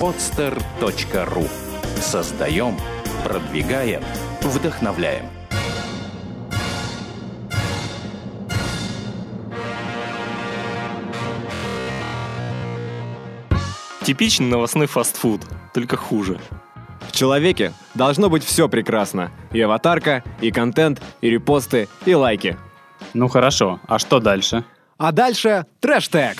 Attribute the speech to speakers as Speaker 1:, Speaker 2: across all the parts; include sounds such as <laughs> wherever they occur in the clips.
Speaker 1: podster.ru Создаем, продвигаем, вдохновляем.
Speaker 2: Типичный новостной фастфуд, только хуже.
Speaker 3: В человеке должно быть все прекрасно. И аватарка, и контент, и репосты, и лайки.
Speaker 4: Ну хорошо, а что дальше?
Speaker 3: А дальше трэш-тег.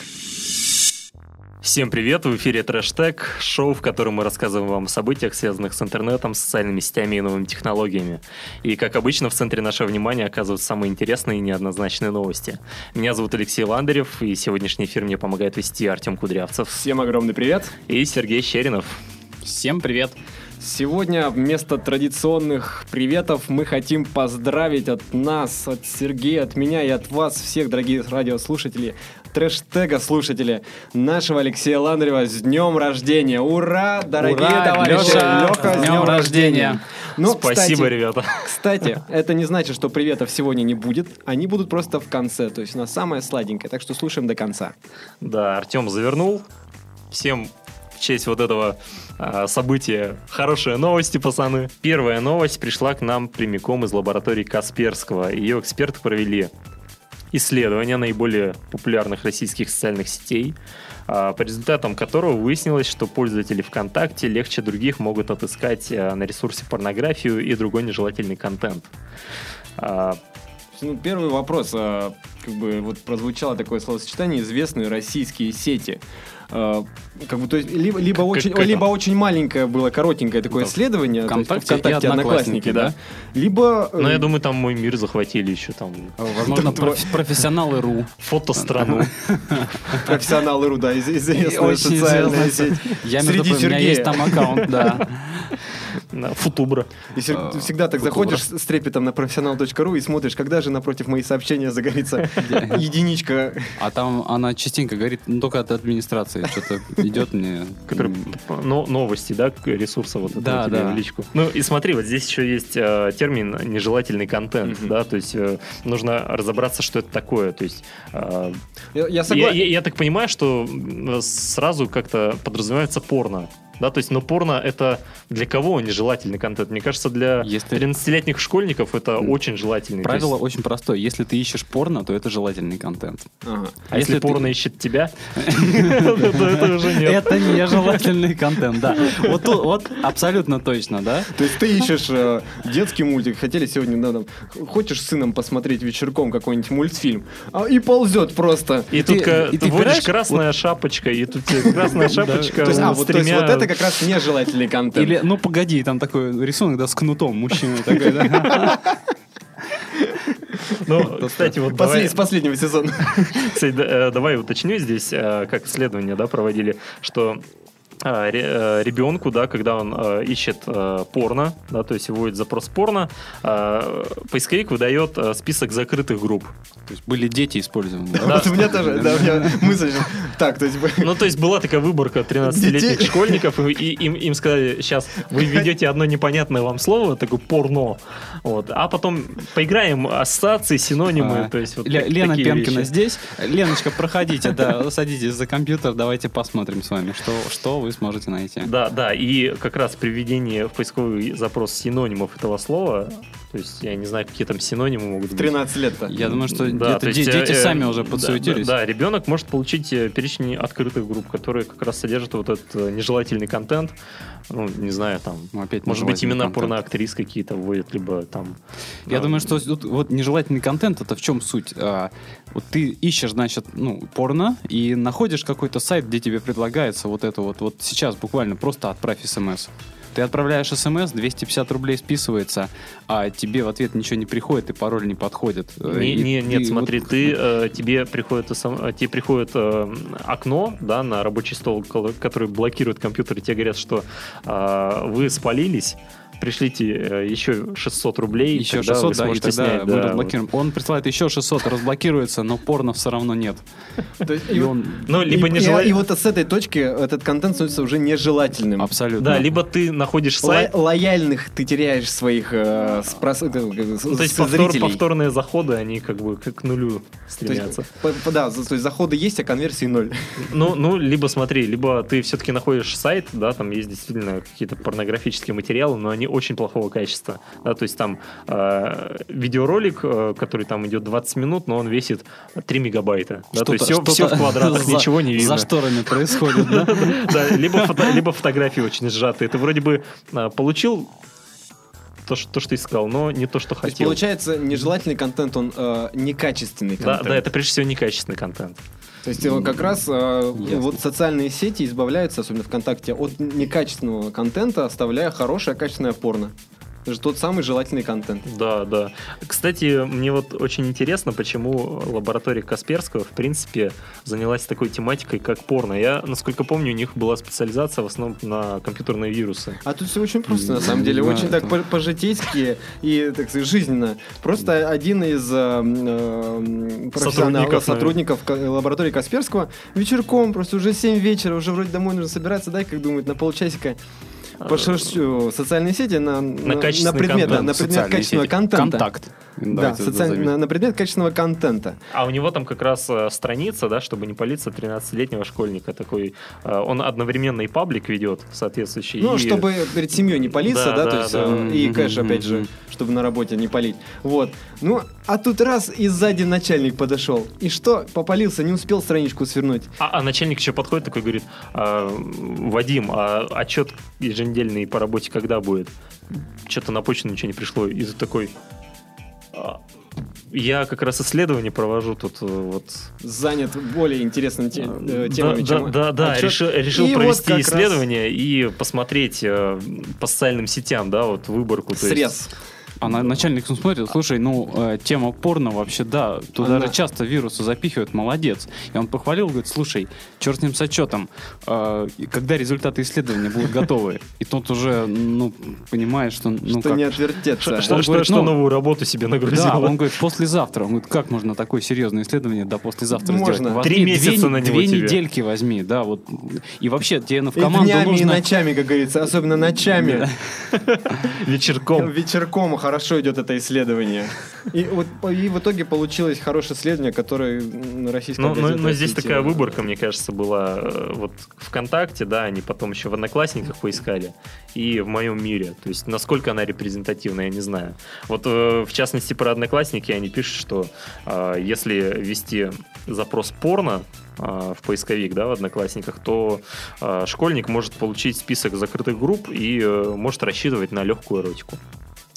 Speaker 2: Всем привет, в эфире Трэш Тег, шоу, в котором мы рассказываем вам о событиях, связанных с интернетом, социальными сетями и новыми технологиями. И, как обычно, в центре нашего внимания оказываются самые интересные и неоднозначные новости. Меня зовут Алексей Ландарев, и сегодняшний эфир мне помогает вести Артем Кудрявцев.
Speaker 3: Всем огромный привет.
Speaker 2: И Сергей Щеринов.
Speaker 4: Всем привет.
Speaker 3: Сегодня вместо традиционных приветов мы хотим поздравить от нас, от Сергея, от меня и от вас, всех, дорогие радиослушатели, трэш-тега слушатели, нашего Алексея Ландарева с днем рождения. Ура, дорогие
Speaker 4: Ура,
Speaker 3: товарищи!
Speaker 4: Леша,
Speaker 3: Лёха,
Speaker 4: с днем рождения.
Speaker 3: Ну,
Speaker 2: Спасибо,
Speaker 3: кстати,
Speaker 2: ребята.
Speaker 3: Кстати, <laughs> это не значит, что приветов сегодня не будет. Они будут просто в конце. То есть у нас самое сладенькое. Так что слушаем до конца.
Speaker 2: Да, Артем завернул. Всем в честь вот этого а, события хорошие новости, пацаны. Первая новость пришла к нам прямиком из лаборатории Касперского. Ее эксперты провели исследование наиболее популярных российских социальных сетей, а, по результатам которого выяснилось, что пользователи ВКонтакте легче других могут отыскать а, на ресурсе порнографию и другой нежелательный контент. А,
Speaker 3: Ну, первый вопрос. Как бы вот прозвучало такое словосочетание «известные российские сети». А, Как бы, то есть, либо, либо,
Speaker 2: Как-
Speaker 3: очень,
Speaker 2: как
Speaker 3: либо очень маленькое было, коротенькое такое
Speaker 4: Да.
Speaker 3: исследование. то есть
Speaker 4: ВКонтакте и
Speaker 3: ВКонтакте
Speaker 4: Одноклассники,
Speaker 3: да. Либо... э,
Speaker 2: Ну, я думаю, там мой мир захватили еще там
Speaker 4: Возможно, проф- профессионалы РУ.
Speaker 2: фотострану.
Speaker 3: профессионалы РУ, да, из- известная
Speaker 4: Очень
Speaker 3: социальная
Speaker 4: известная.
Speaker 3: сеть.
Speaker 4: Я, между
Speaker 3: Среди
Speaker 4: прочим, у меня есть там аккаунт, да. <laughs>
Speaker 2: Футубра.
Speaker 3: И
Speaker 4: А,
Speaker 3: ты всегда так заходишь с трепетом на профессионал.ру и смотришь, когда же напротив мои сообщения загорится единичка.
Speaker 4: А там она частенько говорит, ну только от администрации что-то идет мне.
Speaker 2: Но, новости, да, ресурса вот
Speaker 4: Да,
Speaker 2: тебе
Speaker 4: да.
Speaker 2: в личку. Ну и смотри, вот здесь еще есть э, термин нежелательный контент,
Speaker 3: Мгм.
Speaker 2: да, то есть э, нужно разобраться, что это такое. То есть э,
Speaker 3: Я, я
Speaker 2: я,
Speaker 3: согласен.
Speaker 2: я- я так понимаю, что сразу как-то подразумевается порно. Да, то есть, но порно это для кого нежелательный контент? Мне кажется, для
Speaker 4: Если-
Speaker 2: 13-летних школьников это
Speaker 4: М.
Speaker 2: очень желательный.
Speaker 4: Правило
Speaker 2: есть,
Speaker 4: очень простое. Если ты ищешь порно, то это желательный контент.
Speaker 3: Ага.
Speaker 2: а если,
Speaker 4: если ты-
Speaker 2: порно ищет тебя, <laughs> то это уже нет.
Speaker 4: Это нежелательный контент, да. Вот тут- вот абсолютно точно, да?
Speaker 3: То есть ты ищешь э, детский мультик, хотели сегодня, да, там, хочешь с сыном посмотреть вечерком какой-нибудь мультфильм, а, и ползет просто.
Speaker 2: И, тут
Speaker 4: ты- ты
Speaker 2: вводишь красная шапочка, и тут красная <laughs> шапочка
Speaker 3: а,
Speaker 2: с тремя-
Speaker 3: это как раз нежелательный контент.
Speaker 4: Или, ну погоди, там такой рисунок, да, с кнутом мужчина такой, да. <laughs>
Speaker 2: Ну, кстати, вот
Speaker 3: Послед-
Speaker 2: давай,
Speaker 3: С последнего сезона. <laughs>
Speaker 2: кстати, да, э, давай уточню здесь, э, как исследования да, проводили, что ребенку, да, когда он э, ищет э, порно, да, то есть вводит запрос порно, э, поисковик выдает э, список закрытых групп.
Speaker 4: То есть были дети использованы. да?
Speaker 2: Да.
Speaker 3: Вот у меня тоже, да, у меня мысль. Так, то есть...
Speaker 2: Ну, то есть была такая выборка 13-летних
Speaker 3: Детей.
Speaker 2: школьников, и, и им, им сказали, сейчас вы введете одно непонятное вам слово, такое порно, вот, а потом поиграем ассоциации, синонимы,
Speaker 4: А,
Speaker 2: то есть вот
Speaker 4: Лена Пенкина
Speaker 2: вещи.
Speaker 4: здесь. Леночка, проходите, да, садитесь за компьютер, давайте посмотрим с вами, что, что вы сможете найти.
Speaker 2: Да, да, и как раз при введении в поисковый запрос синонимов этого слова, то есть я не знаю, какие там синонимы могут быть.
Speaker 3: 13 лет-то.
Speaker 4: Я думаю, что
Speaker 2: Да, то есть,
Speaker 4: де- дети
Speaker 2: э,
Speaker 4: сами уже
Speaker 2: да,
Speaker 4: подсуетились.
Speaker 2: Да, да, ребенок может получить э, перечень открытых групп, которые как раз содержат вот этот э, нежелательный контент. Ну, не знаю, там.
Speaker 4: Ну, опять
Speaker 2: Может быть,
Speaker 4: контент.
Speaker 2: порноактрис какие-то вводят, либо там.
Speaker 4: Я
Speaker 2: ну,
Speaker 4: думаю, что тут вот нежелательный контент это в чем суть? А, вот ты ищешь, значит, ну, порно и находишь какой-то сайт, где тебе предлагается вот это вот, вот сейчас буквально просто отправь смс. Ты отправляешь смс, 250 рублей списывается, а тебе в ответ ничего не приходит и пароль не подходит.
Speaker 2: Не,
Speaker 4: И
Speaker 2: не- нет,
Speaker 4: ты
Speaker 2: смотри,
Speaker 4: вот-
Speaker 2: ты э, тебе приходит э, тебе приходит э, окно, да, на рабочий стол, который блокирует компьютер, и тебе говорят, что э, вы спалились, пришлите э, еще 600 рублей.
Speaker 4: Еще
Speaker 2: тогда
Speaker 4: 600,
Speaker 2: вы
Speaker 4: да, и тогда
Speaker 2: снять,
Speaker 4: мы
Speaker 2: да,
Speaker 4: разблокируем. Он присылает еще 600, разблокируется, но порно все равно нет.
Speaker 2: Ну, либо не
Speaker 3: и-
Speaker 2: желает-
Speaker 3: и вот с этой точки этот контент становится уже нежелательным.
Speaker 4: абсолютно...
Speaker 2: Да, либо ты находишь сайт,
Speaker 3: Ло- лояльных ты теряешь своих э,
Speaker 2: то есть повторные заходы, они как бы к к нулю стремятся.
Speaker 3: да, то есть заходы есть, а конверсии ноль.
Speaker 2: Ну, ну, либо смотри, либо ты все-таки находишь сайт, да, там есть действительно какие-то порнографические материалы, но они очень плохого качества. Да, то есть там э, видеоролик, э, который там идет 20 минут, но он весит 3 мегабайта. Да, то есть все, все в квадратах, <laughs>
Speaker 4: за-
Speaker 2: ничего не видно.
Speaker 4: За шторами происходит, да? <laughs>
Speaker 2: Да, либо, фото- либо фотографии очень сжатые. Ты вроде бы а, получил то, что, то, что искал, но не то, что
Speaker 3: То есть
Speaker 2: хотел.
Speaker 3: получается, нежелательный контент, он э, некачественный
Speaker 2: Да,
Speaker 3: контент.
Speaker 2: да, это прежде всего некачественный контент.
Speaker 3: То есть э, как раз э,
Speaker 4: Ясно.
Speaker 3: вот социальные сети избавляются, особенно ВКонтакте, от некачественного контента, оставляя хорошее качественное порно. Это же тот самый желательный контент.
Speaker 2: Да, да. Кстати, мне вот очень интересно, почему лаборатория Касперского, в принципе, занялась такой тематикой, как порно. Я, насколько помню, у них была специализация в основном на компьютерные вирусы.
Speaker 3: А тут все очень просто, на самом деле, очень так по-житейски и, так сказать, жизненно. Просто один из э, э, профессионалов,
Speaker 2: Сотрудников,
Speaker 3: лаборатории Касперского вечерком, просто уже 7 вечера, уже вроде домой нужно собираться, дай, как думает, на полчасика пошерщу социальные сети на, на,
Speaker 2: качественный
Speaker 3: предмет, да,
Speaker 2: контент,
Speaker 3: на предмет качественного
Speaker 4: сети.
Speaker 3: контента.
Speaker 4: Контакт.
Speaker 3: Да, социаль- на, на предмет качественного контента.
Speaker 2: А у него там как раз э, страница, да, чтобы не палиться 13-летнего школьника такой. э, он одновременно и паблик ведет соответствующий.
Speaker 3: Ну,
Speaker 2: и-
Speaker 3: чтобы перед семьей не палиться,
Speaker 2: Да,
Speaker 3: да,
Speaker 2: да,
Speaker 3: то есть,
Speaker 2: да.
Speaker 3: э, и кэш, опять же, чтобы на работе не палить. Вот. Ну, а тут раз и сзади начальник подошел. И что? Попалился, не успел страничку свернуть.
Speaker 2: А, а начальник еще подходит такой говорит, «А, Вадим, а отчет еженедельный по работе когда будет? Что-то на почту ничего не пришло. И такой, «А, я как раз исследование провожу тут э, вот.
Speaker 3: Занят более интересными те- э,
Speaker 2: Да,
Speaker 3: темами,
Speaker 2: да,
Speaker 3: чем
Speaker 2: да, да,
Speaker 3: отчет.
Speaker 2: решил, решил
Speaker 3: И вот
Speaker 2: провести
Speaker 3: как раз
Speaker 2: исследование и посмотреть э, по социальным сетям, да, вот выборку. то есть-
Speaker 3: Срез.
Speaker 4: А на- начальник смотрит, слушай, ну, э, тема порно вообще, да, туда
Speaker 3: Она-
Speaker 4: же часто вирусы запихивают, молодец. И он похвалил, говорит, слушай, черт с ним с отчетом, э, когда результаты исследования будут готовы? И тот уже, ну, понимает, что... Ну,
Speaker 3: что
Speaker 4: как-
Speaker 3: не отвертеться.
Speaker 2: Что, что,
Speaker 4: говорит,
Speaker 2: что
Speaker 4: ну,
Speaker 2: новую работу себе нагрузил.
Speaker 4: Да, он говорит, послезавтра. Он говорит, как можно такое серьезное исследование до послезавтра
Speaker 3: Можно.
Speaker 4: сделать? Возьми
Speaker 2: Три месяца
Speaker 4: две,
Speaker 2: на него
Speaker 4: Две
Speaker 2: тебе.
Speaker 4: недельки возьми, да, вот. И вообще, тебе в
Speaker 3: И
Speaker 4: команду
Speaker 3: днями, и
Speaker 4: нужно...
Speaker 3: ночами, как говорится, особенно ночами.
Speaker 2: Вечерком.
Speaker 3: Вечерком хорошо идет это исследование. И, вот, и в итоге получилось хорошее исследование, которое российская
Speaker 2: Ну, но,
Speaker 3: газета
Speaker 2: но здесь
Speaker 3: осветила.
Speaker 2: такая выборка, мне кажется, была э, вот ВКонтакте, да, они потом еще в Одноклассниках поискали, и в моем мире. То есть, насколько она репрезентативна, я не знаю. Вот, э, в частности, про Одноклассники они пишут, что э, если ввести запрос порно в поисковик, да, в Одноклассниках, то э, школьник может получить список закрытых групп и э, может рассчитывать на легкую эротику.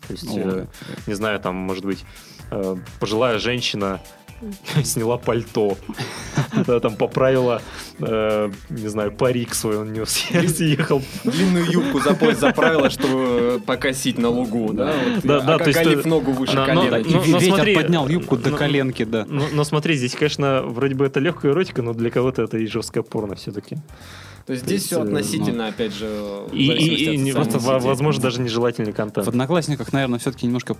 Speaker 2: То есть, э, не знаю, там, может быть, э, пожилая женщина <laughs> сняла пальто, <laughs> да, там поправила, э, не знаю, парик свой он нес, <laughs> съехал.
Speaker 3: Длинную юбку за пояс заправила, чтобы покосить на лугу, да?
Speaker 2: Да, да,
Speaker 3: а
Speaker 2: то есть ты-
Speaker 3: ногу выше колена.
Speaker 2: Ну, ну,
Speaker 4: ветер поднял юбку до
Speaker 2: ну,
Speaker 4: коленки, да.
Speaker 2: Но, но смотри, здесь, конечно, вроде бы это легкая эротика, но для кого-то это и жесткое порно все-таки.
Speaker 3: То есть здесь все
Speaker 2: э,
Speaker 3: относительно, опять же, в
Speaker 2: И, не-
Speaker 3: сетей.
Speaker 2: возможно, даже нежелательный
Speaker 4: В
Speaker 2: контент.
Speaker 4: Одноклассниках, наверное, все-таки немножко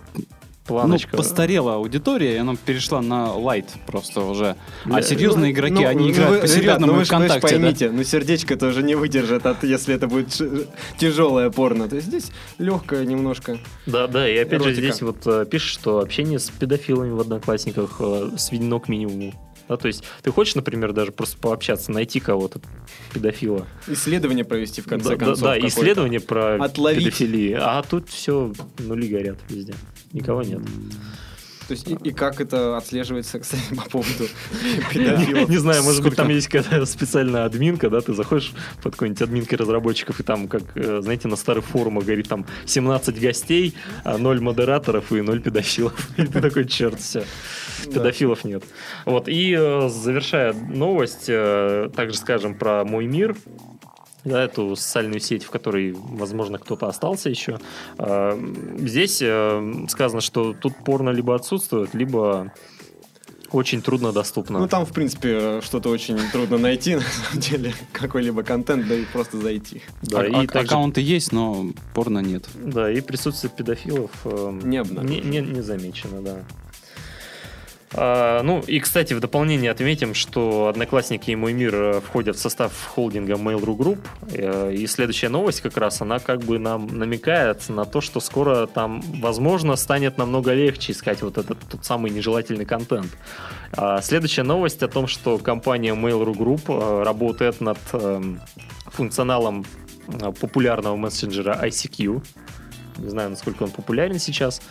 Speaker 2: Планочка.
Speaker 4: ну, постарела аудитория, и она перешла на лайт просто уже. А серьезные
Speaker 3: Ну,
Speaker 4: игроки,
Speaker 3: ну,
Speaker 4: они
Speaker 3: ну,
Speaker 4: играют
Speaker 3: вы- ребят,
Speaker 4: по-серьезному
Speaker 3: ну
Speaker 4: и
Speaker 3: вы
Speaker 4: ВКонтакте, да.
Speaker 3: поймите, ну сердечко тоже не выдержит, от, если это будет тяжелое порно. То есть здесь легкое немножко.
Speaker 2: Да, да, и опять же
Speaker 3: Эротика.
Speaker 2: здесь вот э, пишет, что общение с педофилами в Одноклассниках э, сведено к минимуму. Да, то есть ты хочешь, например, даже просто пообщаться, найти кого-то педофила.
Speaker 3: Исследование провести в конце
Speaker 2: да,
Speaker 3: концов.
Speaker 2: да, исследование про
Speaker 3: Отловить.
Speaker 2: педофилию. А тут все нули горят везде. Никого нет.
Speaker 3: То есть и, и как это отслеживается, кстати, по поводу <laughs> педофилов?
Speaker 2: Не знаю, может быть, там есть какая-то специальная админка, да, ты заходишь под какой-нибудь админкой разработчиков, и там, как, э, знаете, на старых форумах говорит, там 17 гостей, а 0 модераторов и 0 педофилов. <laughs> И ты такой, черт, все, <laughs> педофилов нет. Вот, и э, завершая новость, э, также скажем про «Мой мир», да, эту социальную сеть, в которой, возможно, кто-то остался еще. Э, Здесь э, сказано, что тут порно либо отсутствует, либо очень трудно доступно.
Speaker 3: Ну, там, в принципе, что-то очень трудно найти, <laughs> на самом деле, какой-либо контент, да и просто зайти.
Speaker 2: да,
Speaker 4: А-
Speaker 2: и
Speaker 4: а-
Speaker 2: также-
Speaker 4: Аккаунты есть, но порно нет.
Speaker 2: да, и присутствие педофилов эм,
Speaker 3: Не обнаружено.
Speaker 2: не, не- не замечено, да. А, ну и, кстати, в дополнение отметим, что Одноклассники и Мой мир э, входят в состав холдинга Mail.ru Group. Э, И следующая новость как раз, она как бы нам намекает на то, что скоро там, возможно, станет намного легче искать вот этот тот самый нежелательный контент. А Следующая новость о том, что компания Mail.ru Group э, работает над эм, функционалом популярного мессенджера ICQ. Не знаю, насколько он популярен сейчас.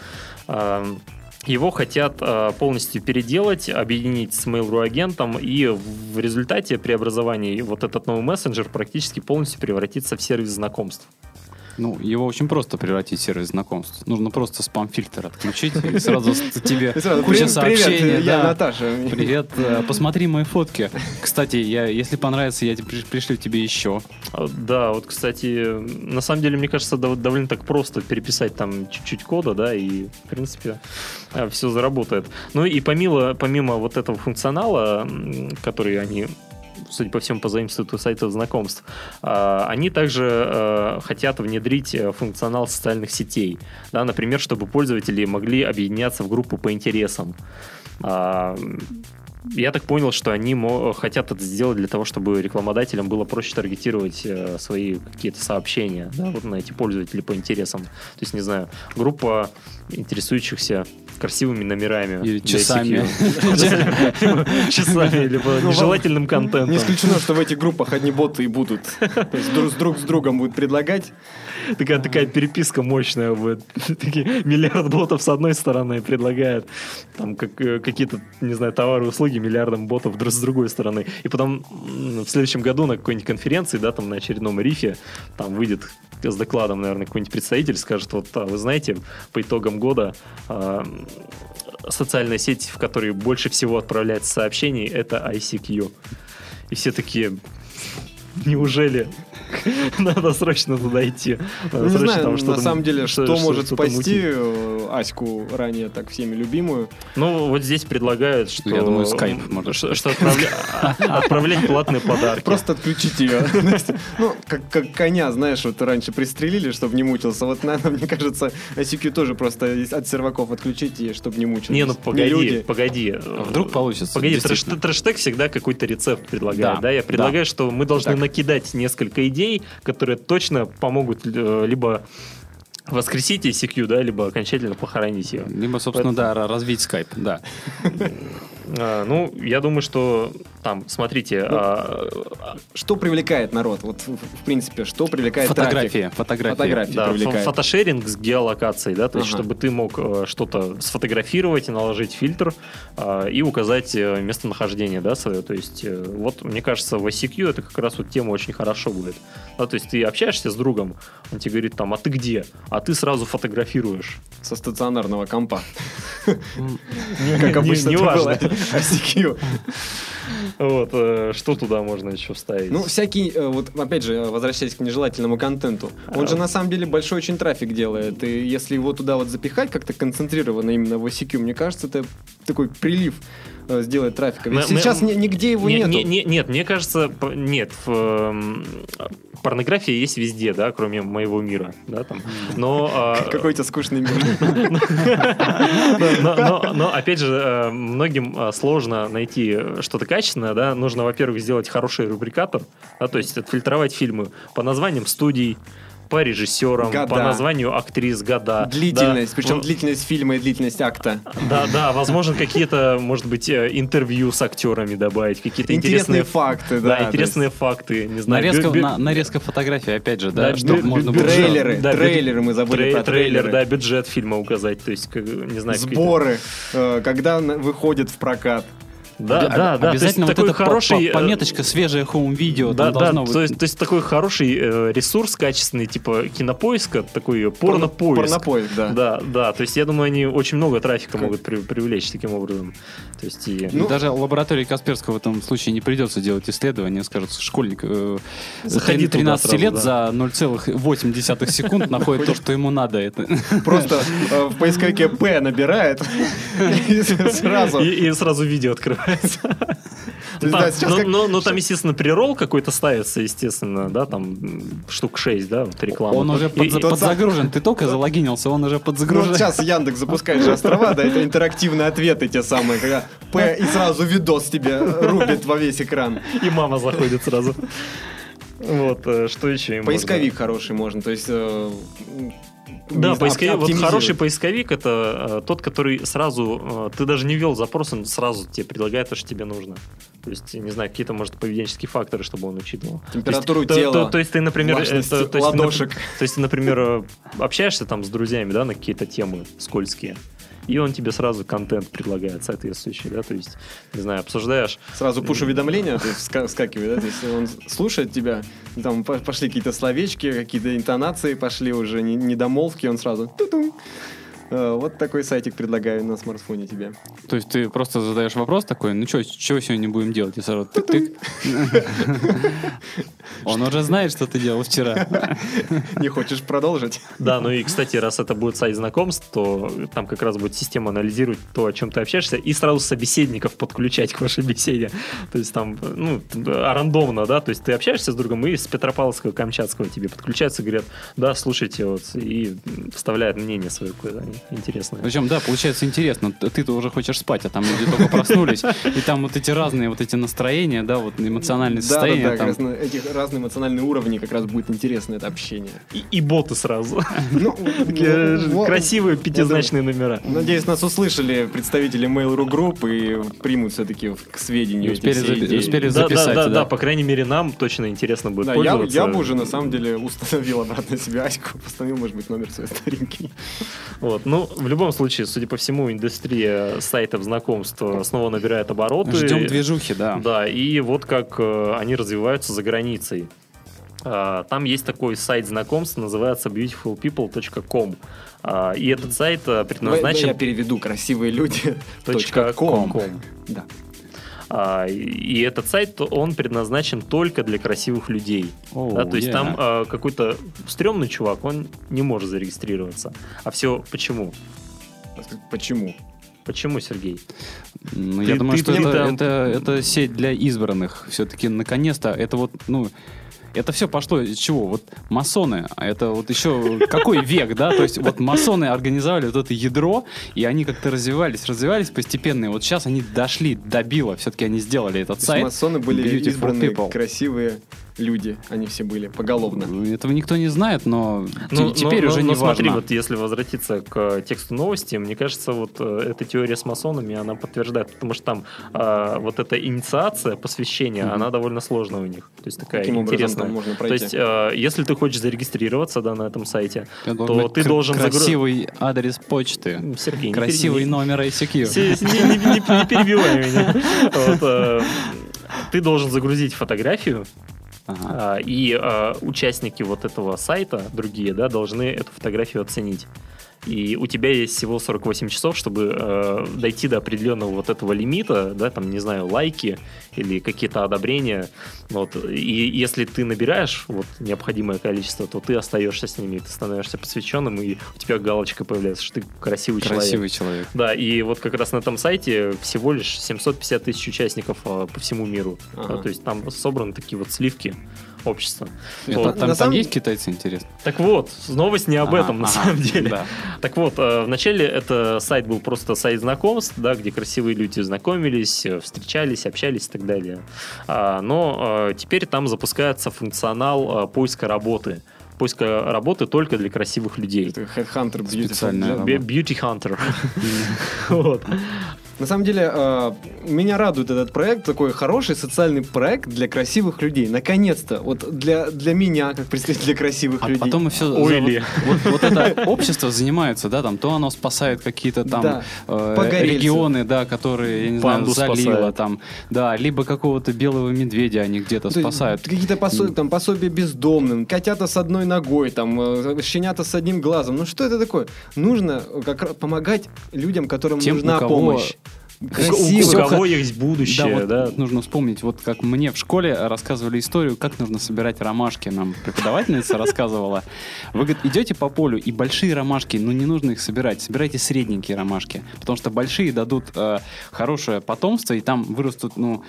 Speaker 2: Его хотят э, полностью переделать, объединить с Mail.ru агентом, и в результате преобразования вот этот новый мессенджер практически полностью превратится в сервис знакомств.
Speaker 4: Ну, его очень просто превратить в сервис знакомств. Нужно просто спам-фильтр отключить, и сразу <laughs> тебе куча
Speaker 3: «Привет,
Speaker 4: сообщений.
Speaker 3: Привет, я. Наташа.
Speaker 4: Привет, э, посмотри мои фотки. Кстати, я, если понравится, я пришлю тебе еще.
Speaker 2: А, Да, вот, кстати, на самом деле, мне кажется, дов- довольно так просто переписать там чуть-чуть кода, да, и, в принципе, все заработает. Ну и помимо, помимо вот этого функционала, который они судя по всему, позаимствуют у сайтов знакомств. а, Они также э, хотят внедрить э, функционал социальных сетей. Да, например, чтобы пользователи могли объединяться в группы по интересам. Я так понял, что они хотят это сделать для того, чтобы рекламодателям было проще таргетировать э, свои какие-то сообщения да, вот на эти пользователи по интересам. То есть, не знаю, группа интересующихся красивыми номерами.
Speaker 4: Или часами. <laughs>
Speaker 2: Часами, либо
Speaker 3: Ну,
Speaker 2: нежелательным контентом.
Speaker 3: Не исключено, что в этих группах одни боты и будут. То есть друг с другом будут предлагать.
Speaker 2: Такая, такая переписка мощная будет. <laughs> Такие миллиард ботов с одной стороны предлагает там как, э, какие-то, не знаю, товары и услуги миллиардам ботов с другой стороны. И потом в следующем году на какой-нибудь конференции, да, там на очередном рифе, там выйдет с докладом, наверное, какой-нибудь представитель, скажет, вот, а, вы знаете, по итогам года а, социальная сеть, в которой больше всего отправляется сообщений, это ICQ. И все такие, неужели? <laughs> Надо срочно туда идти. Надо
Speaker 3: Ну, Не знаю,
Speaker 2: там
Speaker 3: на самом деле, что может спасти э, Аську, ранее так всеми любимую.
Speaker 2: Ну, вот здесь предлагают, что...
Speaker 4: Я думаю, может
Speaker 2: что, что отправля- а- отправлять платные подарки.
Speaker 3: Просто отключить ее. <laughs> Ну, как, как коня, знаешь, вот раньше пристрелили, чтобы не мучился. Вот, наверное, мне кажется, ICQ тоже просто от серваков отключить, и чтобы не мучился.
Speaker 2: Не, ну погоди, погоди.
Speaker 4: Вдруг получится,
Speaker 2: Погоди, трэштег всегда какой-то рецепт предлагает,
Speaker 4: Да?
Speaker 2: Я предлагаю, что мы должны накидать несколько идей, которые точно помогут э, либо воскресить ICQ, да, либо окончательно похоронить ее.
Speaker 4: Либо, собственно, да, ра- развить скайп, да. <laughs>
Speaker 2: А, ну, я думаю, что там, смотрите,
Speaker 3: Ну,
Speaker 2: а,
Speaker 3: Что привлекает народ? Вот, в, принципе, что привлекает
Speaker 4: Фотография,
Speaker 3: трафик?
Speaker 4: фотография.
Speaker 3: Фотографии
Speaker 2: да,
Speaker 3: привлекает.
Speaker 2: фотошеринг с геолокацией, да, то есть
Speaker 3: Ага.
Speaker 2: чтобы ты мог э, что-то сфотографировать и наложить фильтр а, и указать э, местонахождение, да, свое. То есть э, вот мне кажется в ICQ это как раз вот тема очень хорошо будет. Да, то есть ты общаешься с другом, он тебе говорит там, а ты где? А ты сразу фотографируешь.
Speaker 3: Со стационарного компа. Как обычно
Speaker 2: не важно.
Speaker 3: ICQ.
Speaker 2: Вот, э, что туда можно еще вставить?
Speaker 3: Ну, всякий, э, вот опять же, возвращаясь к нежелательному контенту, он же на самом деле большой очень трафик делает, и если его туда вот запихать как-то концентрированно именно в ICQ, мне кажется, это такой прилив э, сделает трафика. Ведь
Speaker 2: Мы- мы-
Speaker 3: сейчас ни- нигде его
Speaker 2: Не-
Speaker 3: нету.
Speaker 2: не- не- нет, мне кажется, нет. в, эм, порнография есть везде, да, кроме моего мира, да, там. Но, а, <laughs>
Speaker 3: Какой у тебя скучный мир.
Speaker 2: но, опять же, э, многим э, сложно найти что-то качественное, да. Нужно, во-первых, сделать хороший рубрикатор, да, то есть отфильтровать фильмы по названиям студий, по режиссерам,
Speaker 3: Года.
Speaker 2: по названию актрис, года.
Speaker 3: Длительность,
Speaker 2: Да.
Speaker 3: причем
Speaker 2: Ну,
Speaker 3: длительность фильма и длительность акта.
Speaker 2: Да, да, возможно, какие-то, может быть, э, интервью с актерами добавить, какие-то
Speaker 3: Интересные
Speaker 2: интересные,
Speaker 3: факты, да.
Speaker 2: да, интересные факты, не знаю.
Speaker 4: Нарезка,
Speaker 2: бю- бю-
Speaker 4: на- нарезка фотографий, опять же, да,
Speaker 2: Да,
Speaker 4: чтобы
Speaker 2: бю-
Speaker 4: можно
Speaker 2: бю-
Speaker 4: было...
Speaker 3: Трейлеры,
Speaker 2: Да,
Speaker 3: трейлеры, мы забыли
Speaker 2: трей-
Speaker 3: про
Speaker 2: трейлер, да, бюджет фильма указать, то есть, как, не знаю,
Speaker 3: Сборы, э, когда выходит в прокат.
Speaker 2: Да, да, да. то есть
Speaker 4: Обязательно вот
Speaker 2: такой
Speaker 4: эта
Speaker 2: хороший...
Speaker 4: по-
Speaker 2: э,
Speaker 4: пометочка свежее home
Speaker 2: video.
Speaker 4: Да,
Speaker 2: да,
Speaker 4: должно быть.
Speaker 2: то есть, то есть такой хороший э, ресурс качественный, типа кинопоиска, такой порно-поиск.
Speaker 3: Порнопоиск, да.
Speaker 2: Да, да, то есть я думаю, они очень много трафика могут при- привлечь таким образом. То есть и...
Speaker 3: Ну,
Speaker 4: Даже лаборатории Касперского в этом случае не придется делать исследования. Скажут, школьник э,
Speaker 2: Заходи туда
Speaker 4: 13
Speaker 2: сразу,
Speaker 4: лет
Speaker 2: да.
Speaker 4: за 0,8 секунд <laughs> находит то, что ему надо. Это
Speaker 3: Просто э, в поисковике П набирает <laughs> и сразу.
Speaker 2: И, сразу видео открывается.
Speaker 3: То есть,
Speaker 2: Там-
Speaker 3: да, сейчас
Speaker 2: но,
Speaker 3: как-
Speaker 2: но- но там, естественно, прирол какой-то ставится, естественно, да, там штук 6, да, вот реклама.
Speaker 4: Он уже
Speaker 2: И-
Speaker 4: под-
Speaker 2: и-
Speaker 4: подзагружен. Ты только залогинился, он уже
Speaker 3: Ну, вот
Speaker 4: подзагружен.
Speaker 3: сейчас Яндекс запускает же острова, да, это интерактивные ответы те самые, когда П и сразу видос тебе рубит во весь экран.
Speaker 2: и мама заходит сразу. Вот, э, что еще им
Speaker 3: Поисковик хороший можно, то есть... э,
Speaker 2: Да, поисковик, вот хороший поисковик это э, тот, который сразу, э, ты даже не ввел запрос, он сразу тебе предлагает то, что тебе нужно. То есть, не знаю, какие-то, может, поведенческие факторы, чтобы он учитывал.
Speaker 3: Температуру
Speaker 2: то есть,
Speaker 3: тела,
Speaker 2: То, то- то есть ты, например, это- то есть, ты,
Speaker 3: ладошек.
Speaker 2: нап- то есть ты, например, э, общаешься там с друзьями, да, на какие-то темы скользкие, и он тебе сразу контент предлагает соответствующий, да, то есть, не знаю, обсуждаешь,
Speaker 3: Сразу пуш-уведомления вскакивает, да, то есть он слушает тебя, там по- пошли какие-то словечки, какие-то интонации пошли уже, не- недомолвки, он сразу ту-тум. Э, Вот такой сайтик предлагаю на смартфоне тебе.
Speaker 4: То есть ты просто задаешь вопрос такой, ну что, чего сегодня будем делать? И сразу тык-тык. <laughs> Он уже знает, что ты делал вчера. <laughs>
Speaker 3: Не хочешь продолжить?
Speaker 2: Да, ну и, кстати, раз это будет сайт знакомств, то там как раз будет система анализировать то, о чем ты общаешься, и сразу собеседников подключать к вашей беседе. То есть там, ну, а рандомно, да, то есть ты общаешься с другом, и с Петропавловского, Камчатского тебе подключаются и говорят, да, слушайте, вот, и вставляют мнение свое какое-то интересное.
Speaker 4: Причем, да, получается интересно. Ты-то уже хочешь спать, а там люди только проснулись. И там вот эти разные вот эти настроения, да, вот эмоциональные
Speaker 3: Да, да,
Speaker 4: состояния.
Speaker 3: да, как
Speaker 4: там.
Speaker 3: раз этих разные эмоциональные уровни как раз будет интересно это общение.
Speaker 2: И, и боты сразу. <laughs>
Speaker 3: Ну,
Speaker 2: Такие
Speaker 3: ну, вот.
Speaker 2: Красивые пятизначные номера.
Speaker 3: Надеюсь, нас услышали представители Mail.ru Group и примут все-таки к сведению эти
Speaker 4: успели
Speaker 3: все
Speaker 4: запи-
Speaker 3: идеи.
Speaker 4: успели
Speaker 2: Да, да,
Speaker 4: записать,
Speaker 2: да,
Speaker 4: да.
Speaker 2: да, по крайней мере, нам точно интересно будет
Speaker 3: Да, я,
Speaker 2: пользоваться.
Speaker 3: я бы уже на самом деле установил обратно себе Аську, <laughs> поставил, может быть, номер свой старенький.
Speaker 2: Вот. Ну, в любом случае, судя по всему, индустрия сайтов знакомств снова набирает обороты.
Speaker 4: Ждем движухи, да.
Speaker 2: Да, и вот как э, они развиваются за границей. А, Там есть такой сайт знакомств, называется beautifulpeople.com. А, И этот сайт э,
Speaker 3: Я
Speaker 2: предназначен...
Speaker 3: переведу красивые люди. <laughs> ком.
Speaker 2: ком.
Speaker 3: Да.
Speaker 2: А, И этот сайт, он предназначен только для красивых людей.
Speaker 4: Оу,
Speaker 2: Да, то есть
Speaker 4: yeah.
Speaker 2: там какой-то стрёмный чувак, он не может зарегистрироваться. А все почему?
Speaker 3: Почему?
Speaker 2: Почему, Сергей?
Speaker 4: Ну,
Speaker 2: Ты-
Speaker 4: я думаю,
Speaker 2: ты-
Speaker 4: что
Speaker 2: ты
Speaker 4: это,
Speaker 2: там-
Speaker 4: это, это сеть для избранных. Все-таки, наконец-то, это вот, ну, это все пошло из чего? Вот масоны, а это вот еще какой век, да? То есть вот масоны организовали вот это ядро, и они как-то развивались, развивались постепенно. И вот сейчас они дошли до Билла, все-таки они сделали этот сайт.
Speaker 3: масоны были избранные красивые люди. Они все были поголовно.
Speaker 4: Ну, Этого никто не знает, но
Speaker 2: Ну,
Speaker 4: те- теперь
Speaker 2: но-
Speaker 4: уже
Speaker 2: но
Speaker 4: не
Speaker 2: смотри,
Speaker 4: важно.
Speaker 2: вот если возвратиться к тексту новости, мне кажется, вот э, эта теория с масонами, она подтверждает, потому что там а, вот эта инициация, посвящение,
Speaker 4: Мгм.
Speaker 2: она довольно сложная у них. То есть такая
Speaker 3: Каким
Speaker 2: интересная.
Speaker 3: можно
Speaker 2: То
Speaker 3: пройти?
Speaker 2: есть, э, если ты хочешь зарегистрироваться да, на этом сайте,
Speaker 4: Это
Speaker 2: то
Speaker 4: должен
Speaker 2: ты должен загру-
Speaker 4: красивый адрес почты,
Speaker 2: Сергей, не
Speaker 4: красивый
Speaker 2: пере-
Speaker 4: номер ICQ.
Speaker 2: Не, не- не- не перебивай меня. <laughs> Вот, э, Ты должен загрузить фотографию,
Speaker 4: Ага.
Speaker 2: а, и а, участники вот этого сайта, другие, да, должны эту фотографию оценить. И у тебя есть всего 48 часов, чтобы э, дойти до определенного вот этого лимита, да, там, не знаю, лайки или какие-то одобрения. Вот. И если ты набираешь вот необходимое количество, то ты остаешься с ними, ты становишься посвященным, и у тебя галочка появляется, что ты красивый, человек.
Speaker 4: Красивый человек.
Speaker 2: Да, и вот как раз на этом сайте всего лишь 750 тысяч участников а, по всему миру.
Speaker 3: Ага.
Speaker 2: Да, то есть там собраны такие вот сливки общества.
Speaker 4: Это-
Speaker 2: Вот.
Speaker 4: там,
Speaker 3: на
Speaker 4: там есть китайцы, интересно?
Speaker 2: Так вот, новость не об
Speaker 4: Ага,
Speaker 2: этом на
Speaker 4: ага,
Speaker 2: самом деле.
Speaker 4: да.
Speaker 2: Так вот, э, вначале это сайт был просто сайт знакомств, да, где красивые люди знакомились, э, встречались, общались и так далее. А, Но э, теперь там запускается функционал поиска работы. Поиска работы только для красивых людей.
Speaker 3: Это Headhunter Beautiful.
Speaker 4: Специальная
Speaker 2: Beauty Hunter. <laughs> Вот.
Speaker 3: На самом деле, э, меня радует этот проект, такой хороший социальный проект для красивых людей. Наконец-то, вот для, для меня, как представителя красивых
Speaker 4: А
Speaker 3: людей.
Speaker 4: потом и все...
Speaker 2: Ойли.
Speaker 4: Вот, вот это общество занимается, да, там, то оно спасает какие-то там
Speaker 3: Да,
Speaker 4: э, регионы, да, которые, я не
Speaker 2: Панду
Speaker 4: знаю, залива
Speaker 2: спасает.
Speaker 4: там, да, либо какого-то белого медведя они где-то
Speaker 3: То есть
Speaker 4: спасают.
Speaker 3: Какие-то посо- там, пособия бездомным, котята с одной ногой, там, э, щенята с одним глазом. Ну что это такое? Нужно как раз помогать людям, которым
Speaker 4: Тем,
Speaker 3: нужна
Speaker 4: у кого
Speaker 3: помощь.
Speaker 2: У
Speaker 3: Красиво.
Speaker 2: кого есть будущее,
Speaker 4: вот
Speaker 2: да?
Speaker 4: нужно вспомнить, вот как мне в школе рассказывали историю, как нужно собирать ромашки. Нам преподавательница рассказывала. Вы, говорит, идете по полю, и большие ромашки, ну не нужно их собирать, собирайте средненькие ромашки, потому что большие дадут э, хорошее потомство, и там вырастут, ну,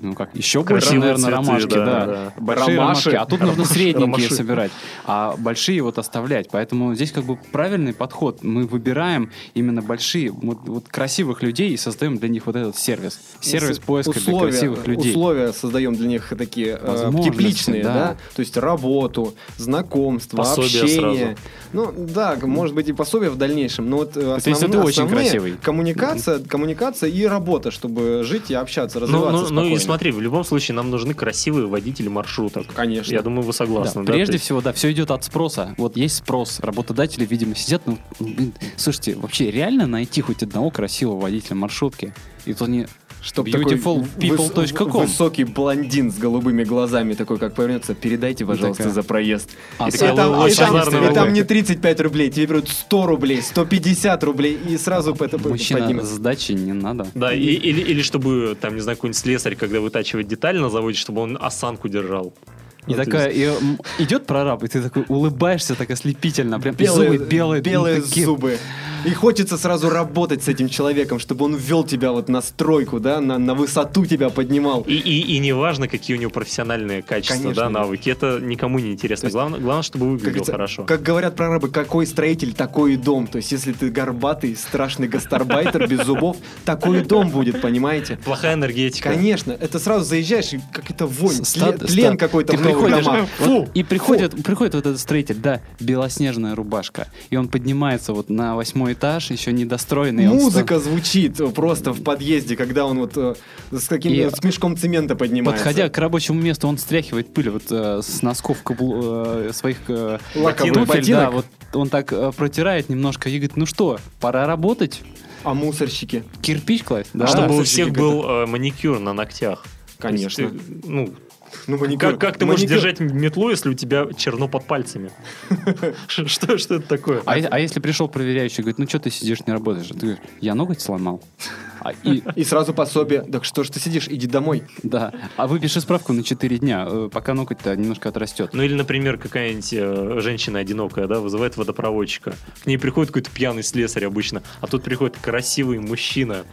Speaker 4: ну как, еще больше,
Speaker 2: Красивые
Speaker 4: наверное,
Speaker 2: цветы,
Speaker 4: ромашки,
Speaker 2: да,
Speaker 4: да.
Speaker 2: да.
Speaker 4: Большие
Speaker 3: Ромаши.
Speaker 4: ромашки, а тут нужно
Speaker 2: Ромаши,
Speaker 4: средненькие
Speaker 2: ромаши.
Speaker 4: собирать, а большие вот оставлять. Поэтому здесь как бы правильный подход. Мы выбираем именно большие, вот, вот красивых людей и создаем для них вот этот сервис. Сервис
Speaker 3: С-
Speaker 4: поиска для
Speaker 3: условия,
Speaker 4: красивых людей.
Speaker 3: Условия создаем для них такие э, тепличные, да.
Speaker 4: да.
Speaker 3: То есть работу, знакомство,
Speaker 2: Пособие
Speaker 3: общение. Ну да, может быть и пособие в дальнейшем, но вот э,
Speaker 4: если
Speaker 3: основные-
Speaker 4: ты очень
Speaker 3: основные
Speaker 4: красивый.
Speaker 3: Коммуникация, коммуникация и работа, чтобы жить и общаться,
Speaker 2: Ну,
Speaker 3: развиваться
Speaker 2: ну, ну и
Speaker 3: спокойно.
Speaker 2: Смотри, в любом случае нам нужны красивые водители маршруток.
Speaker 3: Конечно.
Speaker 2: Я думаю, вы согласны.
Speaker 4: Да,
Speaker 2: да?
Speaker 4: прежде
Speaker 2: есть-
Speaker 4: всего, да, все идет от спроса. Вот есть спрос. Работодатели, видимо, сидят, ну, ну, блин, слушайте, вообще реально найти хоть одного красивого водителя маршрутки? И то не
Speaker 3: Чтоб такой
Speaker 4: beautifulpeople.com.
Speaker 3: выс- высокий блондин с голубыми глазами, такой как повернется, передайте, пожалуйста,
Speaker 4: такая-
Speaker 3: за проезд.
Speaker 4: А
Speaker 2: И такая
Speaker 3: там, и, там, и там не 35 рублей, тебе берут 100 рублей, 150 рублей, и сразу это
Speaker 4: мужчина
Speaker 3: поднимут.
Speaker 4: сдачи не надо.
Speaker 2: Да, и- или, или чтобы, там, не знаю, какой-нибудь слесарь, когда вытачивает деталь на заводе, чтобы он осанку держал.
Speaker 4: И
Speaker 2: Ну, то
Speaker 4: такая, и, идет прораб, и ты такой улыбаешься так ослепительно, прям
Speaker 3: Белые,
Speaker 4: зубы белые,
Speaker 3: белые
Speaker 4: ну, такие.
Speaker 3: зубы. И хочется сразу работать с этим человеком, чтобы он ввел тебя вот на стройку, да, на, на высоту тебя поднимал.
Speaker 2: И, и, и не важно, какие у него профессиональные качества,
Speaker 3: Конечно,
Speaker 2: да,
Speaker 3: да.
Speaker 2: навыки. Это никому не интересно.
Speaker 3: Есть-
Speaker 2: главное, главное, чтобы выглядел
Speaker 3: говорится,
Speaker 2: хорошо.
Speaker 3: Как говорят прорабы, какой строитель, такой и дом. То есть, если ты горбатый, страшный гастарбайтер без зубов, такой и дом будет, понимаете?
Speaker 2: Плохая энергетика.
Speaker 3: Конечно, это сразу заезжаешь, и как это вонь,
Speaker 4: стат-
Speaker 3: тлен
Speaker 4: стат-
Speaker 3: какой-то
Speaker 4: ты
Speaker 3: в новых
Speaker 4: приходишь,
Speaker 3: домах.
Speaker 4: вот, и приходит, приходит вот этот строитель, да, белоснежная рубашка, и он поднимается вот на восьмой этаж, еще недостроенный. и он
Speaker 3: Музыка звучит просто в подъезде, когда он вот э, с каким
Speaker 4: И-
Speaker 3: с мешком цемента поднимается.
Speaker 4: Подходя к рабочему месту, он стряхивает пыль вот э, с носков каблу- э, своих э,
Speaker 3: Лаковых ботинок.
Speaker 4: да, вот он так э, протирает немножко и говорит, ну что, пора работать,
Speaker 3: А мусорщики?
Speaker 4: кирпич класть, да.
Speaker 2: Чтобы у всех был э, маникюр на ногтях.
Speaker 3: Конечно.
Speaker 2: Ты, ну,
Speaker 3: Ну, маникюр.
Speaker 2: как, как ты можешь
Speaker 3: Маникюр.
Speaker 2: держать метлу, если у тебя черно под пальцами? <laughs> Что, что это такое?
Speaker 4: А, а если пришел проверяющий, говорит, ну что ты сидишь, не работаешь? Ты говоришь, я ноготь сломал. А, и, <laughs>
Speaker 3: И сразу пособие. Так что ж ты сидишь, иди домой.
Speaker 4: да, а выпиши справку на 4 дня, э, пока ноготь-то немножко отрастет.
Speaker 2: Ну или, например, какая-нибудь э, женщина одинокая, да, вызывает водопроводчика. К ней приходит какой-то пьяный слесарь обычно, а тут приходит красивый мужчина.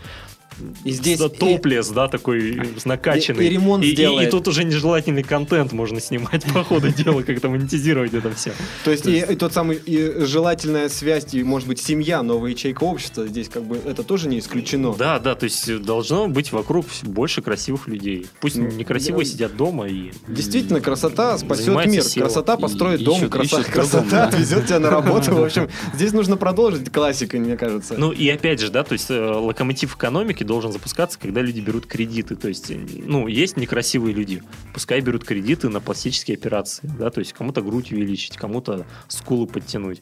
Speaker 3: И здесь...
Speaker 2: Да, топлес, да, такой накачанный.
Speaker 3: и- и ремонт
Speaker 2: и,
Speaker 3: сделает.
Speaker 2: и тут уже нежелательный контент можно снимать по ходу дела, как-то монетизировать это все.
Speaker 3: То есть и, и тот самый и желательная связь, и, может быть, семья, новая ячейка общества, здесь как бы это тоже не исключено.
Speaker 2: Да, да, то есть должно быть вокруг больше красивых людей. Пусть
Speaker 3: Ну,
Speaker 2: некрасивые
Speaker 3: да.
Speaker 2: сидят дома и...
Speaker 3: Действительно, красота спасет мир. Красота построит
Speaker 4: И
Speaker 3: дом, красота отвезет тебя на работу. В общем, <laughs> здесь нужно продолжить классикой, мне кажется.
Speaker 2: Ну и опять же, да, то есть э, локомотив экономики должен запускаться, когда люди берут кредиты. То есть, ну, есть некрасивые люди, пускай берут кредиты на пластические операции, да, то есть кому-то грудь увеличить, кому-то скулы подтянуть.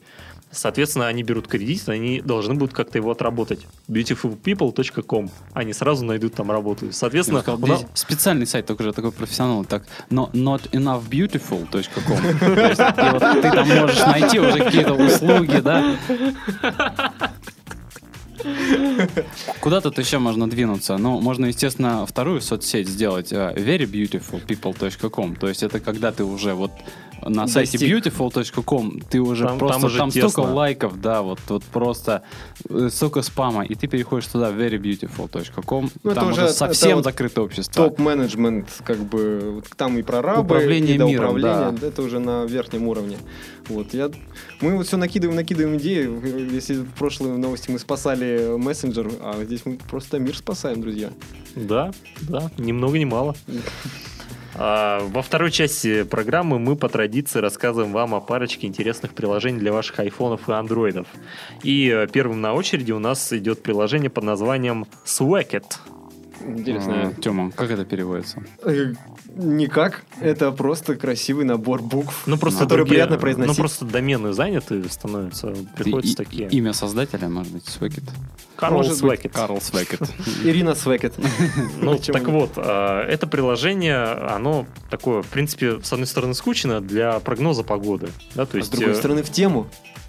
Speaker 2: Соответственно, они берут кредит, они должны будут как-то его отработать. beautifulpeople.com. Они сразу найдут там работу. Соответственно,
Speaker 4: сказал,
Speaker 2: у нас-
Speaker 4: специальный сайт только уже такой профессионал, так, но <laughs> есть, и вот ты там можешь найти уже какие-то услуги, да. <laughs> Куда тут еще можно двинуться? Ну, можно, естественно, вторую соцсеть сделать, э, verybeautifulpeople.com. То есть это когда ты уже вот на сайте
Speaker 3: Достиг.
Speaker 4: beautiful.com ты уже
Speaker 2: Там-
Speaker 4: просто,
Speaker 2: там уже
Speaker 4: там
Speaker 2: тесно.
Speaker 4: столько лайков, да, вот, вот просто э, столько спама, и ты переходишь туда verybeautiful.com,
Speaker 3: Ну, это
Speaker 4: там
Speaker 3: уже-
Speaker 4: уже
Speaker 3: это
Speaker 4: совсем
Speaker 3: вот
Speaker 4: закрытое общество.
Speaker 3: Топ-менеджмент, как бы, вот там и прорабы,
Speaker 4: Управление
Speaker 3: и
Speaker 4: миром, да.
Speaker 3: это уже на верхнем уровне. Вот, я, мы вот все накидываем, накидываем идеи. Если в прошлой новости мы спасали мессенджер, а здесь мы просто мир спасаем, друзья.
Speaker 2: Да, да, ни много ни мало. <laughs> А, Во второй части программы мы по традиции рассказываем вам о парочке интересных приложений для ваших айфонов и андроидов. И э, первым на очереди у нас идет приложение под названием Swacket.
Speaker 3: Интересно.
Speaker 4: Тема, как это переводится?
Speaker 3: Э, Никак. Это просто красивый набор букв,
Speaker 2: Ну просто
Speaker 3: который
Speaker 2: другие-
Speaker 3: приятно произносить.
Speaker 2: Ну просто домены заняты становятся, приходится
Speaker 4: И-
Speaker 2: такие.
Speaker 4: Имя создателя, может быть, Свекет.
Speaker 2: Карл
Speaker 3: может
Speaker 2: Swacket.
Speaker 4: Карл Свекет. <laughs>
Speaker 3: Ирина Свекет. <laughs>
Speaker 2: Ну, так вот, а, это приложение, оно такое, в принципе, с одной стороны, скучно для прогноза погоды. Да, то
Speaker 3: А
Speaker 2: есть,
Speaker 3: с другой
Speaker 2: э,
Speaker 3: стороны в тему,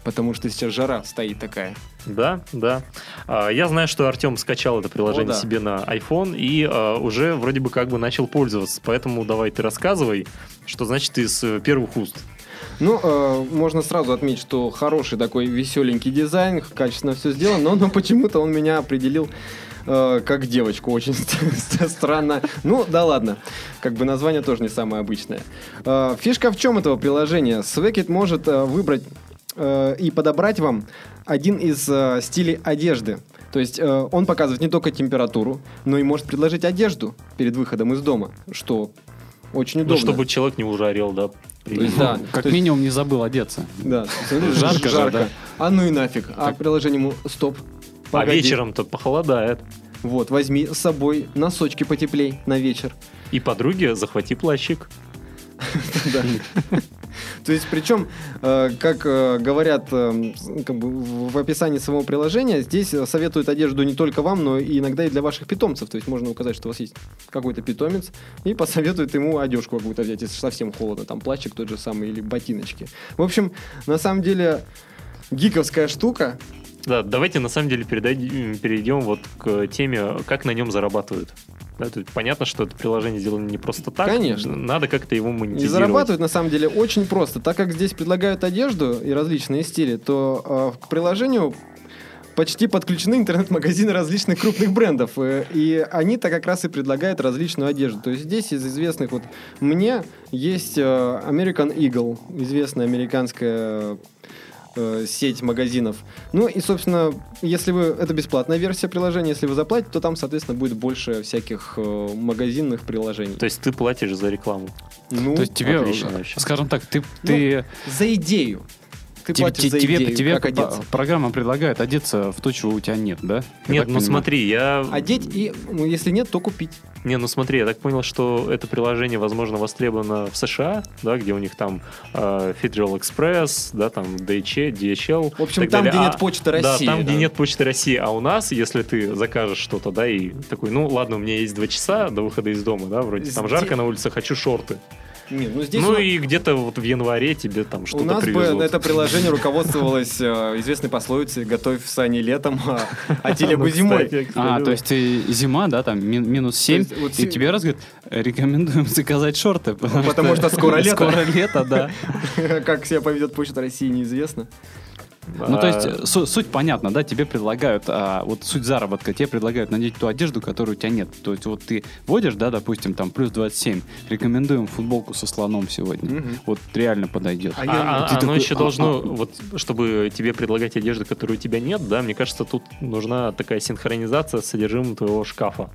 Speaker 3: потому что сейчас жара стоит такая.
Speaker 2: Да, да. А, Я знаю, что Артем скачал это приложение
Speaker 3: О, да.
Speaker 2: себе на iPhone и а, уже вроде бы как бы начал пользоваться. Поэтому давай ты рассказывай, что значит из э, первых уст.
Speaker 3: Ну, э, можно сразу отметить, что хороший такой веселенький дизайн, качественно все сделано, но, но почему-то он меня определил э, как девочку. Очень <laughs> ст- странно. Ну, да ладно. Как бы название тоже не самое обычное. Э, фишка в чем этого приложения? Swagit может э, выбрать э, и подобрать вам один из э, стилей одежды. То есть э, он показывает не только температуру, но и может предложить одежду перед выходом из дома, что очень удобно.
Speaker 2: Ну, чтобы человек не ужарел, да.
Speaker 3: То есть, да,
Speaker 4: Как
Speaker 3: то есть-
Speaker 4: минимум не забыл одеться.
Speaker 3: да,
Speaker 4: Жарко же, да.
Speaker 3: А ну и нафиг. А приложение ему стоп.
Speaker 2: А
Speaker 3: погоди.
Speaker 2: вечером-то похолодает.
Speaker 3: Вот, возьми с собой носочки потеплей на вечер.
Speaker 2: И подруге захвати плащик. <laughs>
Speaker 3: То есть, причем, э, как э, говорят э, как бы в описании самого приложения, здесь советуют одежду не только вам, но иногда и для ваших питомцев. То есть можно указать, что у вас есть какой-то питомец, и посоветуют ему одежку какую-то взять, если совсем холодно, там плащик тот же самый или ботиночки. В общем, на самом деле, гиковская штука.
Speaker 2: Да, давайте на самом деле передай- перейдем вот к теме, как на нем зарабатывают. Да, есть понятно, что это приложение сделано не просто так.
Speaker 3: Конечно.
Speaker 2: Надо как-то его
Speaker 3: И
Speaker 2: монетизировать.
Speaker 3: зарабатывают на самом деле очень просто. Так как здесь предлагают одежду и различные стили, то э, к приложению почти подключены интернет-магазины различных крупных брендов. э, И они-то как раз и предлагают различную одежду. То есть здесь из известных вот мне есть э, American Eagle, известная американская э, сеть магазинов. Ну и, собственно, если вы... Это бесплатная версия приложения. Если вы заплатите, то там, соответственно, будет больше всяких э, магазинных приложений.
Speaker 2: То есть ты платишь за рекламу.
Speaker 3: Ну,
Speaker 4: То есть тебе,
Speaker 2: отлично вообще.
Speaker 4: скажем так, ты, ты
Speaker 3: За идею. Ты
Speaker 4: тебе,
Speaker 3: платишь за
Speaker 4: тебе,
Speaker 3: идею,
Speaker 4: тебе
Speaker 3: как одеться.
Speaker 4: программа предлагает одеться в то, чего у тебя нет, да? Я
Speaker 2: Нет, ну
Speaker 4: понимаю.
Speaker 2: смотри, я...
Speaker 3: Одеть и, ну, если нет, то купить.
Speaker 2: Не, ну смотри, я так понял, что это приложение, возможно, востребовано в США, да, где у них там э, Federal Express, да, там DH, DHL.
Speaker 3: В общем, там,
Speaker 2: далее.
Speaker 3: где
Speaker 2: А,
Speaker 3: нет почты России.
Speaker 2: Да, там, где
Speaker 3: да.
Speaker 2: нет почты России. А у нас, если ты закажешь что-то, да, и такой, ну ладно, у меня есть два часа до выхода из дома, да, вроде там
Speaker 3: Здесь-
Speaker 2: жарко на улице, хочу шорты.
Speaker 3: Нет, ну здесь
Speaker 2: ну
Speaker 3: у,
Speaker 2: и где-то вот в январе тебе там
Speaker 3: у
Speaker 2: что-то
Speaker 3: нас бы
Speaker 2: привезут.
Speaker 3: это приложение руководствовалось э, известной пословицей «Готовь сани летом, а, а телегу <laughs>
Speaker 2: Ну,
Speaker 3: зимой».
Speaker 4: А, то есть э, зима, да, там мин- минус 7,
Speaker 3: есть вот
Speaker 4: и тебе раз говорят, рекомендуем заказать шорты.
Speaker 3: Потому что скоро лето.
Speaker 4: Скоро лето, да. <laughs>
Speaker 3: Как себя поведет почта России, неизвестно.
Speaker 4: Ну, то есть, э, су- суть понятна, да, тебе предлагают, а, вот суть заработка, тебе предлагают надеть ту одежду, которую у тебя нет. То есть, вот ты водишь, да, допустим, там, плюс 27, рекомендуем футболку со слоном сегодня.
Speaker 3: Мгм.
Speaker 4: Вот реально подойдет.
Speaker 3: А
Speaker 2: А, а- оно
Speaker 4: такой,
Speaker 2: еще
Speaker 4: а,
Speaker 2: должно,
Speaker 4: а.
Speaker 2: вот, чтобы тебе предлагать одежду, которую у тебя нет, да, мне кажется, тут нужна такая синхронизация с содержимым твоего шкафа.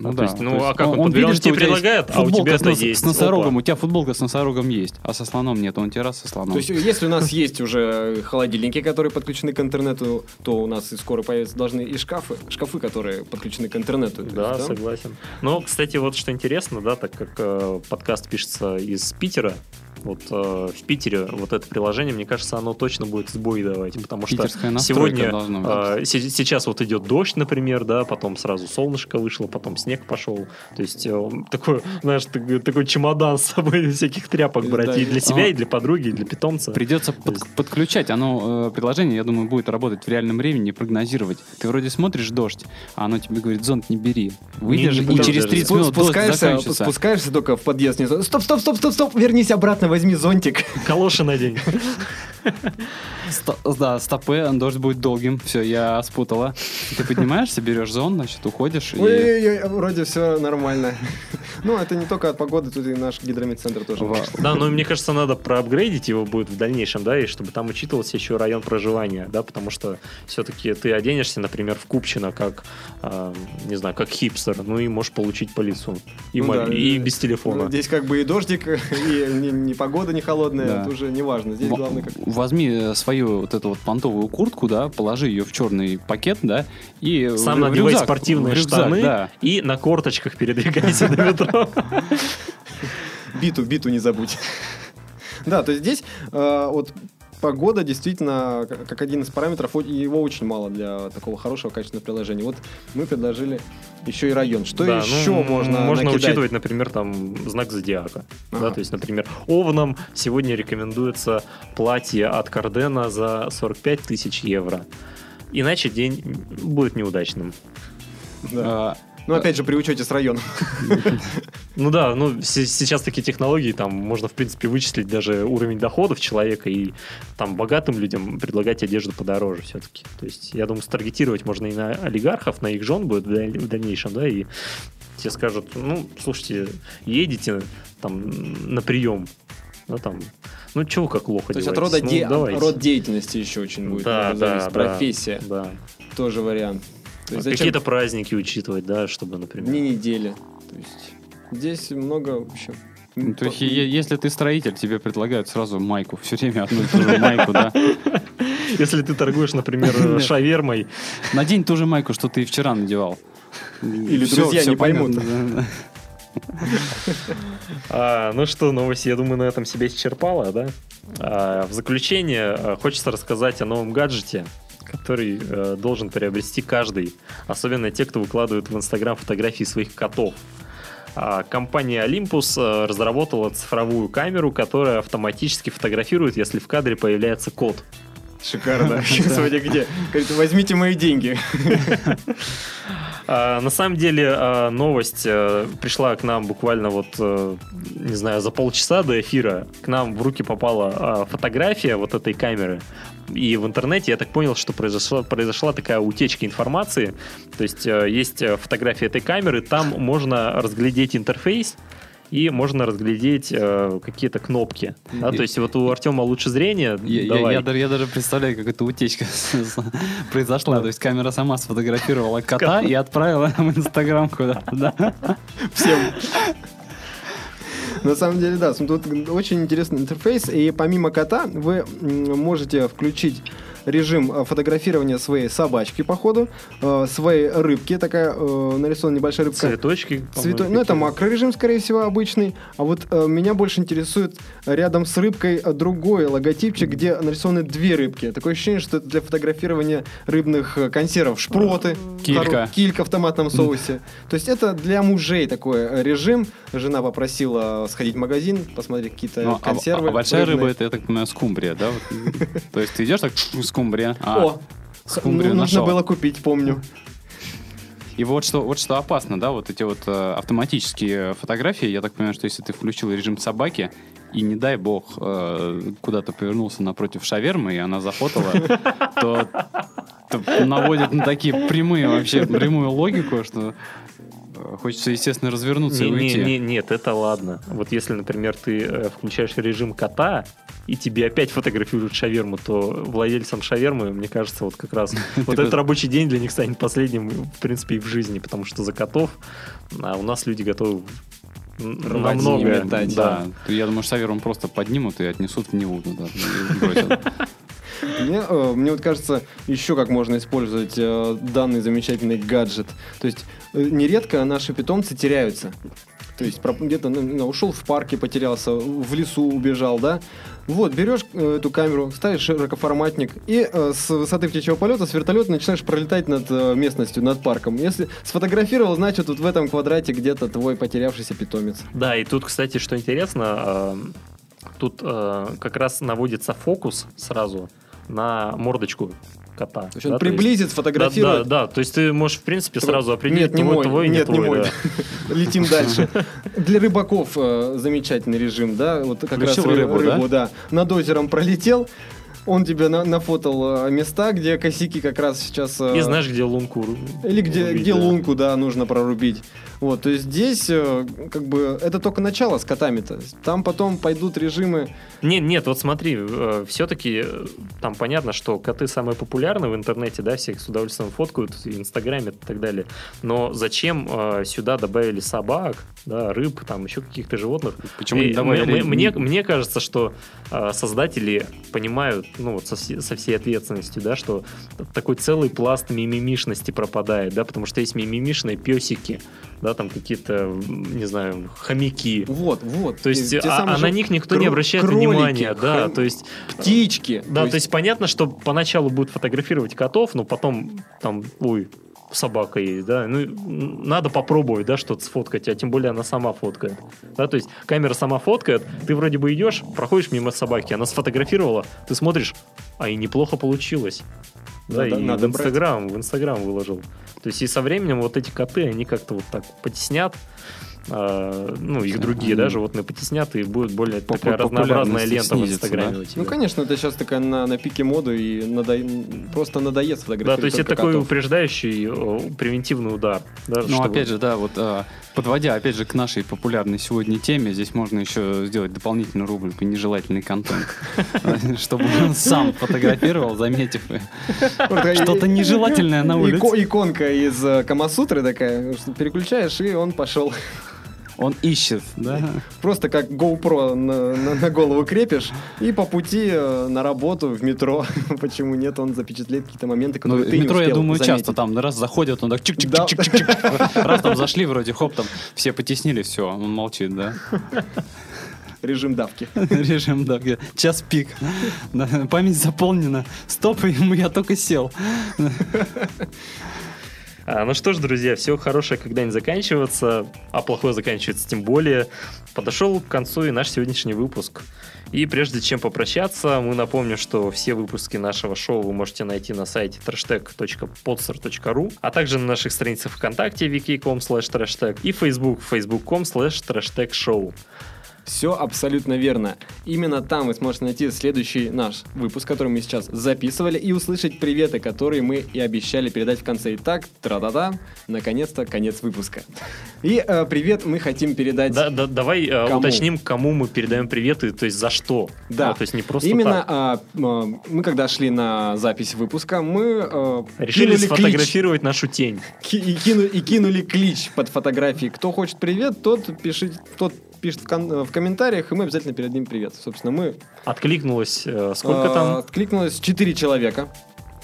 Speaker 4: Ну,
Speaker 2: то
Speaker 4: да.
Speaker 2: есть, ну, а как он
Speaker 4: видит,
Speaker 2: подберет,
Speaker 4: что
Speaker 2: тебе
Speaker 4: есть
Speaker 2: предлагает, а у
Speaker 4: футболка
Speaker 2: тебя
Speaker 4: с,
Speaker 2: это есть.
Speaker 4: с носорогом,
Speaker 2: Опа.
Speaker 4: у тебя футболка с носорогом есть, а со слоном нет, он тебе раз со слоном.
Speaker 3: То есть, если у нас есть уже холодильники, которые подключены к интернету, то у нас и скоро появятся должны и шкафы, шкафы, которые подключены к интернету.
Speaker 2: Да,
Speaker 3: есть,
Speaker 2: согласен. Но, кстати, вот что интересно, да, так как э, подкаст пишется из Питера, вот э, в Питере вот это приложение, мне кажется, оно точно будет сбой давать, потому что сегодня э, се- сейчас вот идет дождь, например, да, потом сразу солнышко вышло, потом снег пошел, то есть э, такой, знаешь, такой, такой чемодан с собой <laughs> всяких тряпок
Speaker 3: Да,
Speaker 2: брать и
Speaker 3: и-
Speaker 2: для себя,
Speaker 4: а.
Speaker 2: и для подруги, и для питомца.
Speaker 4: Придется под-
Speaker 2: есть-
Speaker 4: подключать. Оно, э, приложение, я думаю, будет работать в реальном времени, прогнозировать. Ты вроде смотришь дождь, а оно тебе говорит, зонт не бери. Выйдешь,
Speaker 2: не
Speaker 4: и
Speaker 2: буду
Speaker 4: через
Speaker 2: даже.
Speaker 4: 30
Speaker 3: Спу-
Speaker 4: минут
Speaker 3: спускаешься, спускаешься только в подъезд. не- Стоп, стоп, стоп, стоп, стоп, вернись обратно, возьми зонтик.
Speaker 2: Калоши надень.
Speaker 4: Да, стопе, дождь будет долгим. Все, я спутала. Ты поднимаешься, берешь зон, значит, уходишь. и-
Speaker 3: Ой-ой-ой, вроде все нормально. Ну, это не только от погоды, тут и наш гидромедцентр тоже.
Speaker 2: Да, но мне кажется, надо проапгрейдить его будет в дальнейшем, да, и чтобы там учитывался еще район проживания, да, потому что все-таки ты оденешься, например, в Купчино, как, а, не знаю, как хипстер, ну и можешь получить по лицу. И,
Speaker 3: Ну да,
Speaker 2: и без телефона.
Speaker 3: Ну, Здесь как бы и дождик, <laughs> и не, не погода не холодная,
Speaker 4: Да.
Speaker 3: это уже не важно. Здесь
Speaker 4: Во-
Speaker 3: главное как...
Speaker 4: Возьми свою вот эту вот понтовую куртку, да, положи ее в черный пакет, да, и в-
Speaker 2: Сам
Speaker 4: в
Speaker 2: надевай
Speaker 4: рюкзак,
Speaker 2: спортивные
Speaker 4: в рюкзак,
Speaker 2: штаны
Speaker 4: да.
Speaker 2: и на корточках передвигайся до метро.
Speaker 3: Биту, биту не забудь. <laughs> Да, то есть здесь э, вот погода действительно как один из параметров, его очень мало для такого хорошего качественного приложения. Вот мы предложили еще и район. Что
Speaker 2: Да,
Speaker 3: еще
Speaker 2: ну,
Speaker 3: можно
Speaker 2: Можно
Speaker 3: накидать?
Speaker 2: учитывать, например, там знак зодиака.
Speaker 3: Ага.
Speaker 2: Да, то есть, например, овнам сегодня рекомендуется платье от Кардена за 45 тысяч евро. Иначе день будет неудачным.
Speaker 3: Да. Ну, опять же, при учете с районом.
Speaker 2: Ну да, ну се- сейчас такие технологии, там можно, в принципе, вычислить даже уровень доходов человека и там богатым людям предлагать одежду подороже все-таки. То есть, я думаю, старгетировать можно и на олигархов, на их жен будет в даль- в дальнейшем, да, и тебе скажут, ну, слушайте, едете там на прием, да, там, ну, чего как лохо
Speaker 3: То есть от рода,
Speaker 2: Ну,
Speaker 3: де- род деятельности еще очень будет.
Speaker 2: Да, да, да.
Speaker 3: Профессия
Speaker 2: Да.
Speaker 3: тоже вариант. Есть зачем
Speaker 2: Какие-то праздники учитывать, да, чтобы, например...
Speaker 3: дни недели. То есть здесь много вообще.
Speaker 4: ну, то есть, если ты строитель, тебе предлагают сразу майку, все время <laughs> одну и ту же майку, да.
Speaker 2: Если ты торгуешь, например, <laughs> шавермой,
Speaker 4: Надень ту же майку, что ты вчера надевал.
Speaker 3: Или
Speaker 4: Всё-
Speaker 3: друзья не поймут. <laughs>
Speaker 2: А, ну что, новость, я думаю, на этом себя исчерпала, да? А, в заключение а, хочется рассказать о новом гаджете, который э, должен приобрести каждый, особенно те, кто выкладывает в Инстаграм фотографии своих котов. А, компания Olympus э, разработала цифровую камеру, которая автоматически фотографирует, если в кадре появляется кот.
Speaker 3: Шикарно. <laughs> Сегодня где? Говорит, возьмите мои деньги. <laughs>
Speaker 2: А, на самом деле а, новость э, пришла к нам буквально вот, э, не знаю, за полчаса до эфира. К нам в руки попала а, фотография вот этой камеры. И в интернете я так понял, что произошла, произошла такая утечка информации. То есть э, есть э, фотография этой камеры, там можно разглядеть интерфейс, и можно разглядеть э, какие-то кнопки. Да?
Speaker 4: И-
Speaker 2: То есть вот у Артема лучше зрение.
Speaker 4: Я, я-
Speaker 2: давай.
Speaker 4: я даже, я даже представляю, как эта утечка <laughs> произошла. То есть камера сама сфотографировала кота и отправила <laughs> в Инстаграм куда-то. да.
Speaker 3: Всем. На самом деле, да, тут очень интересный интерфейс, и помимо кота вы можете включить режим э, фотографирования своей собачки, походу, э, своей рыбки, такая э, нарисована небольшая рыбка.
Speaker 2: Цветочки.
Speaker 3: Цвето- Ну, это макрорежим, скорее всего, обычный. А вот э, меня больше интересует рядом с рыбкой другой логотипчик, где нарисованы две рыбки. Такое ощущение, что это для фотографирования рыбных консервов. Шпроты.
Speaker 4: Килька.
Speaker 3: хоро- Килька в томатном соусе. То есть это для мужей такой режим. Жена попросила сходить в магазин, посмотреть какие-то
Speaker 4: Ну, а-
Speaker 3: консервы.
Speaker 4: а большая рыба, это, я так понимаю, скумбрия, да? <laughs> То есть ты идешь так, скумбрия. А,
Speaker 3: О,
Speaker 4: скумбрию
Speaker 3: ну, нужно
Speaker 4: нашел.
Speaker 3: было купить, помню.
Speaker 4: И вот что, вот что опасно, да, вот эти вот э, автоматические фотографии, я так понимаю, что если ты включил режим собаки, и не дай бог э, куда-то повернулся напротив шавермы, и она зафотала, то, наводит на такие прямые вообще, прямую логику, что хочется, естественно, развернуться и
Speaker 2: Не- не-
Speaker 4: уйти.
Speaker 2: не- нет, это ладно. Вот если, например, ты э, включаешь режим кота, и тебе опять фотографируют шаверму, то владельцам шавермы, мне кажется, вот как раз <laughs> вот этот рабочий день для них станет последним, в принципе, и в жизни, потому что за котов, а у нас люди готовы намного,
Speaker 3: и
Speaker 2: да.
Speaker 4: Я думаю, шаверму просто поднимут и отнесут в Неву туда, и бросят. <laughs>
Speaker 3: Мне, э, мне вот кажется, еще как можно использовать э, данный замечательный гаджет. То есть э, нередко наши питомцы теряются. То есть где-то ну, ушел в парке, потерялся, в лесу убежал, да? Вот, берешь э, эту камеру, ставишь широкоформатник и э, с высоты птичьего полета с вертолета начинаешь пролетать над э, местностью, над парком. Если сфотографировал, значит, вот в этом квадрате где-то твой потерявшийся питомец.
Speaker 2: Да, и тут, кстати, что интересно, э, тут э, как раз наводится фокус сразу на мордочку кота.
Speaker 3: То есть он
Speaker 2: да,
Speaker 3: приблизит,
Speaker 2: да,
Speaker 3: сфотографирует.
Speaker 2: да, да, то есть ты можешь, в принципе,
Speaker 3: Такой,
Speaker 2: сразу определить,
Speaker 3: Нет, не мой,
Speaker 2: твой,
Speaker 3: нет, не
Speaker 2: твой,
Speaker 3: мой.
Speaker 2: да. <laughs>
Speaker 3: Летим дальше. <laughs> Для рыбаков э, замечательный режим, да, вот как раз
Speaker 4: Включил рыбу,
Speaker 3: рыбу, да, над озером пролетел, он тебе на- нафотал э, места, где косяки как раз сейчас... э,
Speaker 2: И знаешь, где лунку
Speaker 3: Или где,
Speaker 2: рубить,
Speaker 3: где
Speaker 2: да.
Speaker 3: лунку, да, нужно прорубить. Вот, то есть здесь, э, как бы, это только начало с котами-то. Там потом пойдут режимы...
Speaker 2: Нет, нет, вот смотри, все-таки там понятно, что коты самые популярные в интернете, да, всех с удовольствием фоткают, и инстаграме и так далее. Но зачем э, сюда добавили собак, да, рыб, там еще каких-то животных?
Speaker 4: Почему
Speaker 2: И
Speaker 4: не добавили?
Speaker 2: м- м- Мне, мне кажется, что э, создатели понимают, ну, вот со, со всей ответственностью, да, что такой целый пласт мимимишности пропадает, да, потому что есть мимимишные песики, да, там какие-то, не знаю, хомяки.
Speaker 3: Вот, вот.
Speaker 2: То есть, а, а на них никто не
Speaker 3: кро-
Speaker 2: обращает
Speaker 3: кролики,
Speaker 2: внимания, да,
Speaker 3: хом-
Speaker 2: то есть,
Speaker 3: Птички.
Speaker 2: да, то есть понятно, что поначалу будут фотографировать котов, но потом там, ой, собака есть, да, ну, надо попробовать, да, что-то сфоткать, а тем более она сама фоткает, да, то есть камера сама фоткает, ты вроде бы идешь, проходишь мимо собаки, она сфотографировала, ты смотришь, а и неплохо получилось. Да,
Speaker 3: Надо-
Speaker 2: и
Speaker 3: надо
Speaker 2: в. Инстаграм, в Инстаграм выложил. То есть и со временем вот эти коты, они как-то вот так потеснят, а, ну, их другие, да,
Speaker 4: Они-
Speaker 2: животные потеснят, и будет более такая разнообразная лента в Инстаграме
Speaker 4: да?
Speaker 3: Ну, конечно, это сейчас такая на, на пике моды и надо- просто надоест
Speaker 2: Да,
Speaker 3: фотографировать
Speaker 2: то есть это такой
Speaker 3: котов.
Speaker 2: упреждающий э, превентивный удар. Да,
Speaker 4: Ну,
Speaker 2: чтобы-
Speaker 4: опять же, да, вот а, подводя, опять же, к нашей популярной сегодня теме, здесь можно еще сделать дополнительную рубрику «Нежелательный контент», <laughs> чтобы он сам фотографировал, заметив э, что-то нежелательное на улице.
Speaker 3: Ико- иконка из э, Камасутры такая, что переключаешь, и он пошел.
Speaker 4: Он ищет, да?
Speaker 3: Просто как GoPro на, на- на голову крепишь, и по пути э, на работу, в метро, <laughs> почему нет, он запечатлеет какие-то моменты,
Speaker 4: Ну,
Speaker 3: которые
Speaker 4: в
Speaker 3: ты не
Speaker 4: метро, я
Speaker 3: успел
Speaker 4: думаю,
Speaker 3: заметить.
Speaker 4: часто там раз заходят, он так чик чик
Speaker 3: Да. <laughs>
Speaker 4: Раз там зашли, вроде хоп, там все потеснили, все, он молчит, да? <laughs>
Speaker 3: Режим давки.
Speaker 4: Режим, да, где час пик. Память заполнена. Стоп, я только сел.
Speaker 2: А, ну что ж, друзья, все хорошее когда-нибудь заканчивается, а плохое заканчивается тем более. Подошел к концу и наш сегодняшний выпуск. И прежде чем попрощаться, мы напомним, что все выпуски нашего шоу вы можете найти на сайте trashtag.podster.ru, а также на наших страницах ВКонтакте wiki.com trashtag и Facebook facebook.com trashtag
Speaker 3: Все абсолютно верно. Именно там вы сможете найти следующий наш выпуск, который мы сейчас записывали, и услышать приветы, которые мы и обещали передать в конце. Итак, тра-да-да, наконец-то конец выпуска. И э, привет мы хотим передать...
Speaker 2: Да, да, давай э,
Speaker 3: Кому?
Speaker 2: уточним, кому мы передаем приветы, то есть за что.
Speaker 3: Да.
Speaker 2: Ну, то есть не просто
Speaker 3: Именно
Speaker 2: так.
Speaker 3: а, мы, когда шли на запись выпуска, мы э,
Speaker 2: Решили
Speaker 3: кинули клич.
Speaker 2: сфотографировать нашу тень.
Speaker 3: Ки- и, кину- и кинули клич под фотографией. Кто хочет привет, тот пишет, тот пишет в, кон- в комментариях, и мы обязательно передадим привет. Собственно, мы...
Speaker 2: Откликнулось э, сколько
Speaker 3: а,
Speaker 2: там?
Speaker 3: Откликнулось 4 человека.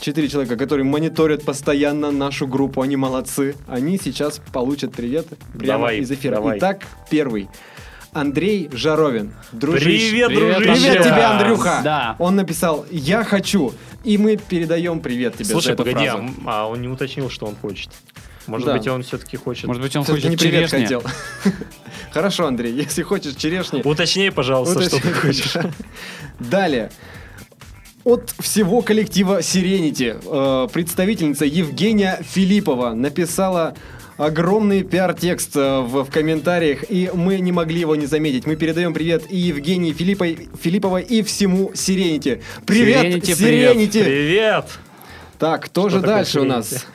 Speaker 3: Четыре человека, которые мониторят постоянно нашу группу, они молодцы. Они сейчас получат привет прямо
Speaker 2: Давай,
Speaker 3: из эфира.
Speaker 2: давай.
Speaker 3: Итак, первый. Андрей Жаровин. Дружище.
Speaker 2: Привет,
Speaker 4: Привет,
Speaker 2: дружище!
Speaker 3: Привет тебе. Андрюха!
Speaker 4: Да.
Speaker 3: Он написал «Я хочу», и мы передаем привет тебе за
Speaker 2: Слушай,
Speaker 3: эту
Speaker 2: погоди, а,
Speaker 3: фразу.
Speaker 2: а он не уточнил, что он хочет. Может
Speaker 3: Да.
Speaker 2: быть, он все-таки хочет...
Speaker 4: Может быть, он хочет
Speaker 3: не привет
Speaker 4: черешни?
Speaker 3: хотел. <laughs> Хорошо, Андрей, если хочешь черешни...
Speaker 2: Уточнее, пожалуйста,
Speaker 3: вот
Speaker 2: что ты хочешь. <laughs>
Speaker 3: Далее. От всего коллектива Serenity э, представительница Евгения Филиппова написала огромный пиар-текст э, в, в комментариях, и мы не могли его не заметить. Мы передаем привет и Евгении Филиппой, Филипповой, и всему Serenity. Привет,
Speaker 4: Serenity,
Speaker 3: Serenity!
Speaker 4: привет.
Speaker 2: Привет!
Speaker 3: Так, кто же дальше у
Speaker 2: Serenity?
Speaker 3: нас?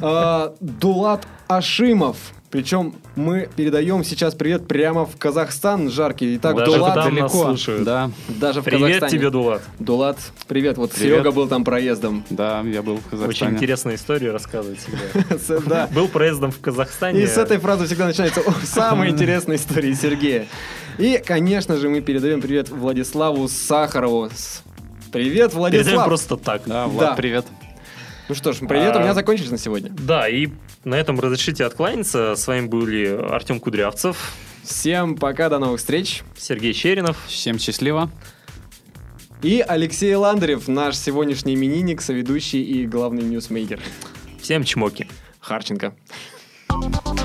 Speaker 3: А, Дулат Ашимов. Причем мы передаем сейчас привет прямо в Казахстан жаркий. Итак,
Speaker 2: Даже
Speaker 3: Дулат
Speaker 2: там нас
Speaker 4: Далеко.
Speaker 2: слушают.
Speaker 4: Да,
Speaker 3: даже в
Speaker 2: Привет
Speaker 3: Казахстане.
Speaker 2: тебе, Дулат.
Speaker 3: Дулат, привет. Вот
Speaker 4: Привет.
Speaker 3: Серега был там проездом.
Speaker 4: да, я был в
Speaker 2: Очень
Speaker 4: Казахстане.
Speaker 2: интересную историю рассказывать всегда. <laughs>
Speaker 3: С- Да.
Speaker 2: Был проездом в Казахстане.
Speaker 3: И с этой фразы всегда начинается <laughs> самая интересная история Сергея. И, конечно же, мы передаем привет Владиславу Сахарову. Привет,
Speaker 2: Передаем
Speaker 3: Владислав!
Speaker 2: просто так.
Speaker 4: Да, Влад, привет.
Speaker 3: Ну что ж, привет, у
Speaker 2: А,
Speaker 3: меня закончились на сегодня.
Speaker 2: Да, и на этом разрешите откланяться. С вами были Артем Кудрявцев,
Speaker 3: Всем пока, до новых встреч.
Speaker 2: Сергей Щеринов.
Speaker 4: Всем счастливо.
Speaker 3: И Алексей Ландарев, наш сегодняшний именинник, соведущий и главный ньюсмейкер.
Speaker 2: Всем чмоки.
Speaker 3: Харченко.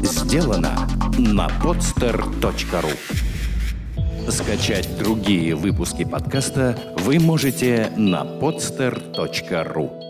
Speaker 1: Сделано на podster.ru Скачать другие выпуски подкаста вы можете на podster.ru